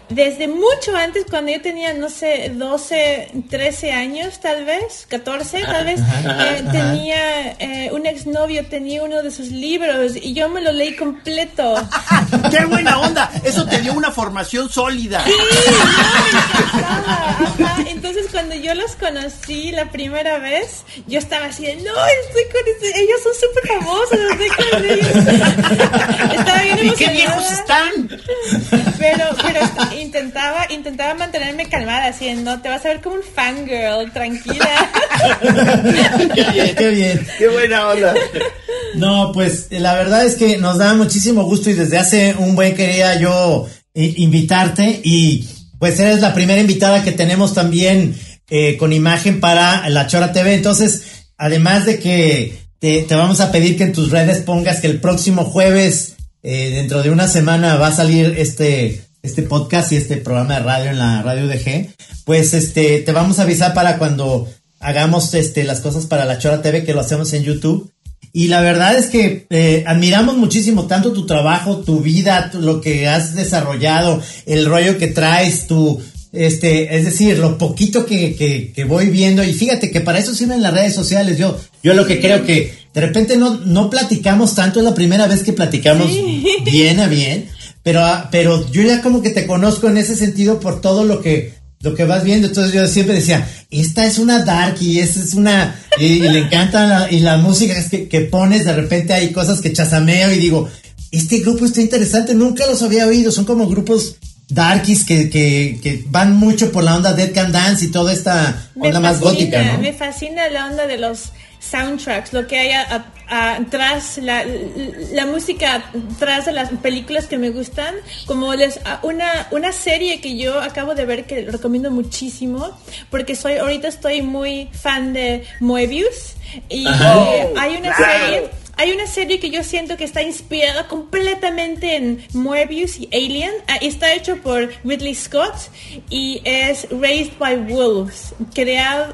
Desde mucho antes, cuando yo tenía, no sé, 12, 13 años, tal vez, 14, tal vez, eh, tenía eh, un exnovio, tenía uno de sus libros y yo me lo leí completo. ¡Qué buena onda! Eso te dio una formación sólida. Ajá, ajá. Entonces cuando yo los conocí la primera vez, yo estaba así de, no, estoy con este- ellos son súper famosos, estoy con ellos. estaba bien ¿Y qué emocionada, viejos están? Pero, pero intentaba, intentaba mantenerme calmada, no, te vas a ver como un fangirl, tranquila. Qué bien, qué bien. Qué buena onda. No, pues la verdad es que nos da muchísimo gusto y desde hace un buen quería yo eh, invitarte y pues eres la primera invitada que tenemos también eh, con imagen para la Chora TV. Entonces, además de que te, te vamos a pedir que en tus redes pongas que el próximo jueves, eh, dentro de una semana, va a salir este, este podcast y este programa de radio en la radio DG, pues este, te vamos a avisar para cuando hagamos este, las cosas para la Chora TV, que lo hacemos en YouTube. Y la verdad es que eh, admiramos muchísimo tanto tu trabajo, tu vida, lo que has desarrollado, el rollo que traes, tu, este, es decir, lo poquito que, que, que voy viendo. Y fíjate que para eso sirven las redes sociales. Yo, yo lo que creo que de repente no, no platicamos tanto, es la primera vez que platicamos bien a bien. Pero, ah, pero yo ya como que te conozco en ese sentido por todo lo que lo que vas viendo. Entonces yo siempre decía, esta es una dark y esta es una... Y, y le encanta la, y la música es que, que pones, de repente hay cosas que chazameo y digo, este grupo está interesante, nunca los había oído, son como grupos darkies que, que, que van mucho por la onda Dead Can Dance y toda esta Me onda más gótica, ¿no? Me fascina la onda de los soundtracks, lo que hay a- la, la música atrás de las películas que me gustan, como les, una, una serie que yo acabo de ver que recomiendo muchísimo, porque soy ahorita estoy muy fan de Moebius y eh, hay una claro. serie hay una serie que yo siento que está inspirada completamente en Moebius y Alien. Ah, y está hecho por Ridley Scott y es Raised by Wolves, creado-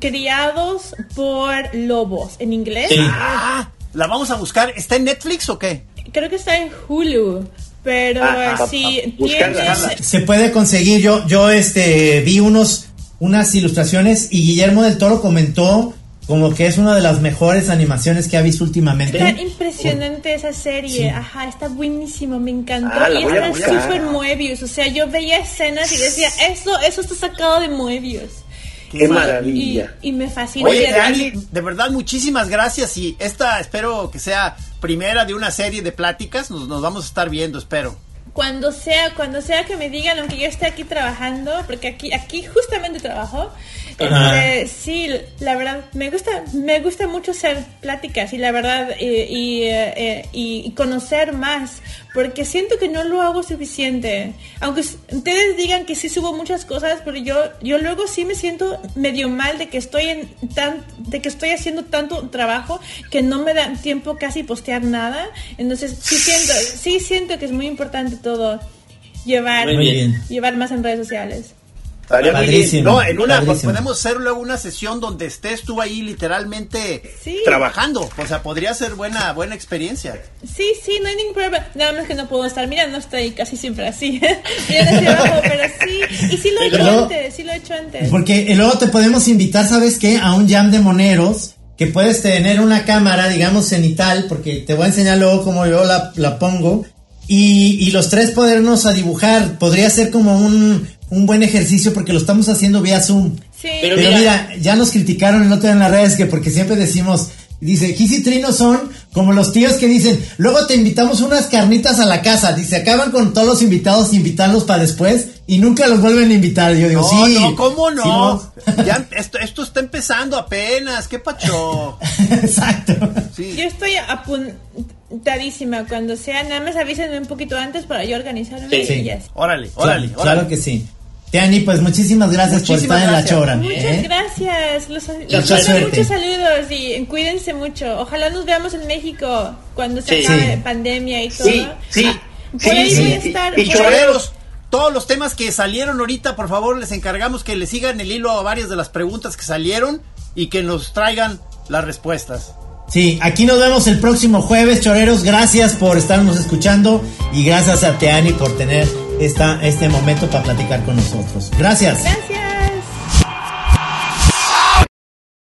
criados por lobos en inglés. Sí. Ah, la vamos a buscar. ¿Está en Netflix o qué? Creo que está en Hulu, pero Ajá, si buscarla. tienes... Se puede conseguir, yo, yo este vi unos, unas ilustraciones y Guillermo del Toro comentó como que es una de las mejores animaciones que ha visto últimamente. Está impresionante esa serie, ajá, está buenísimo, me encantó. Ah, y está súper Moebius, o sea, yo veía escenas y decía, eso, eso está sacado de Moebius. Qué Y, maravilla. y me fascina. Oye, Y Dani, de verdad, muchísimas gracias. Y esta espero que sea primera de una serie de pláticas. Nos, nos vamos a estar viendo, espero. Cuando sea, cuando sea que me digan, aunque yo esté aquí trabajando, porque aquí, aquí justamente trabajo, este, sí, la verdad, me gusta, me gusta mucho hacer pláticas y la verdad, eh, y, eh, y, conocer más, porque siento que no lo hago suficiente. Aunque ustedes digan que sí subo muchas cosas, pero yo, yo luego sí me siento medio mal de que estoy en tan, de que estoy haciendo tanto trabajo que no me da tiempo casi postear nada. Entonces sí siento, sí siento que es muy importante todo llevar, llevar más en redes sociales. No, en una, Padrísimo. podemos hacer luego una sesión donde estés tú ahí literalmente Sí. trabajando. O sea, podría ser buena, buena experiencia. Sí, sí, no hay ningún problema. Nada más que no puedo estar mirando, estoy casi siempre así. Hacia abajo, pero sí. Y sí lo he hecho Pero- antes, sí lo he hecho antes. Porque luego te podemos invitar, ¿sabes qué? A un jam de moneros que puedes tener una cámara, digamos, cenital, porque te voy a enseñar luego cómo yo la, la pongo. Y, y los tres podernos a dibujar. Podría ser como un, un buen ejercicio porque lo estamos haciendo vía Zoom. Sí. Pero Pero, mira- mira, ya nos criticaron el otro día en las redes que porque siempre decimos, dice, Gis y Trino son como los tíos que dicen, luego te invitamos unas carnitas a la casa, dice, acaban con todos los invitados, invitarlos para después y nunca los vuelven a invitar. Yo digo, No, sí. no, ¿cómo sí, no? ya, esto, esto está empezando apenas. ¿Qué pacho? Exacto. Sí. Yo estoy apuntadísima. Cuando sea, nada más avísenme un poquito antes para yo organizarme Sí. y ya está. Órale, órale, Claro, órale. claro que sí. Teani, pues muchísimas gracias Muchísimas por estar gracias. en la chora. Muchas ¿eh? gracias. Los, mando suerte. muchos saludos y cuídense mucho. Ojalá nos veamos en México cuando se Sí. acabe Sí. pandemia y todo. Sí, sí. Por Sí, ahí sí, voy a sí. estar. Y Choreros, todos los temas que salieron ahorita, por favor, les encargamos que le sigan el hilo a varias de las preguntas que salieron y que nos traigan las respuestas. Sí, aquí nos vemos el próximo jueves, choreros. Gracias por estarnos escuchando y gracias a Teani por tener esta, este momento para platicar con nosotros. Gracias. Gracias.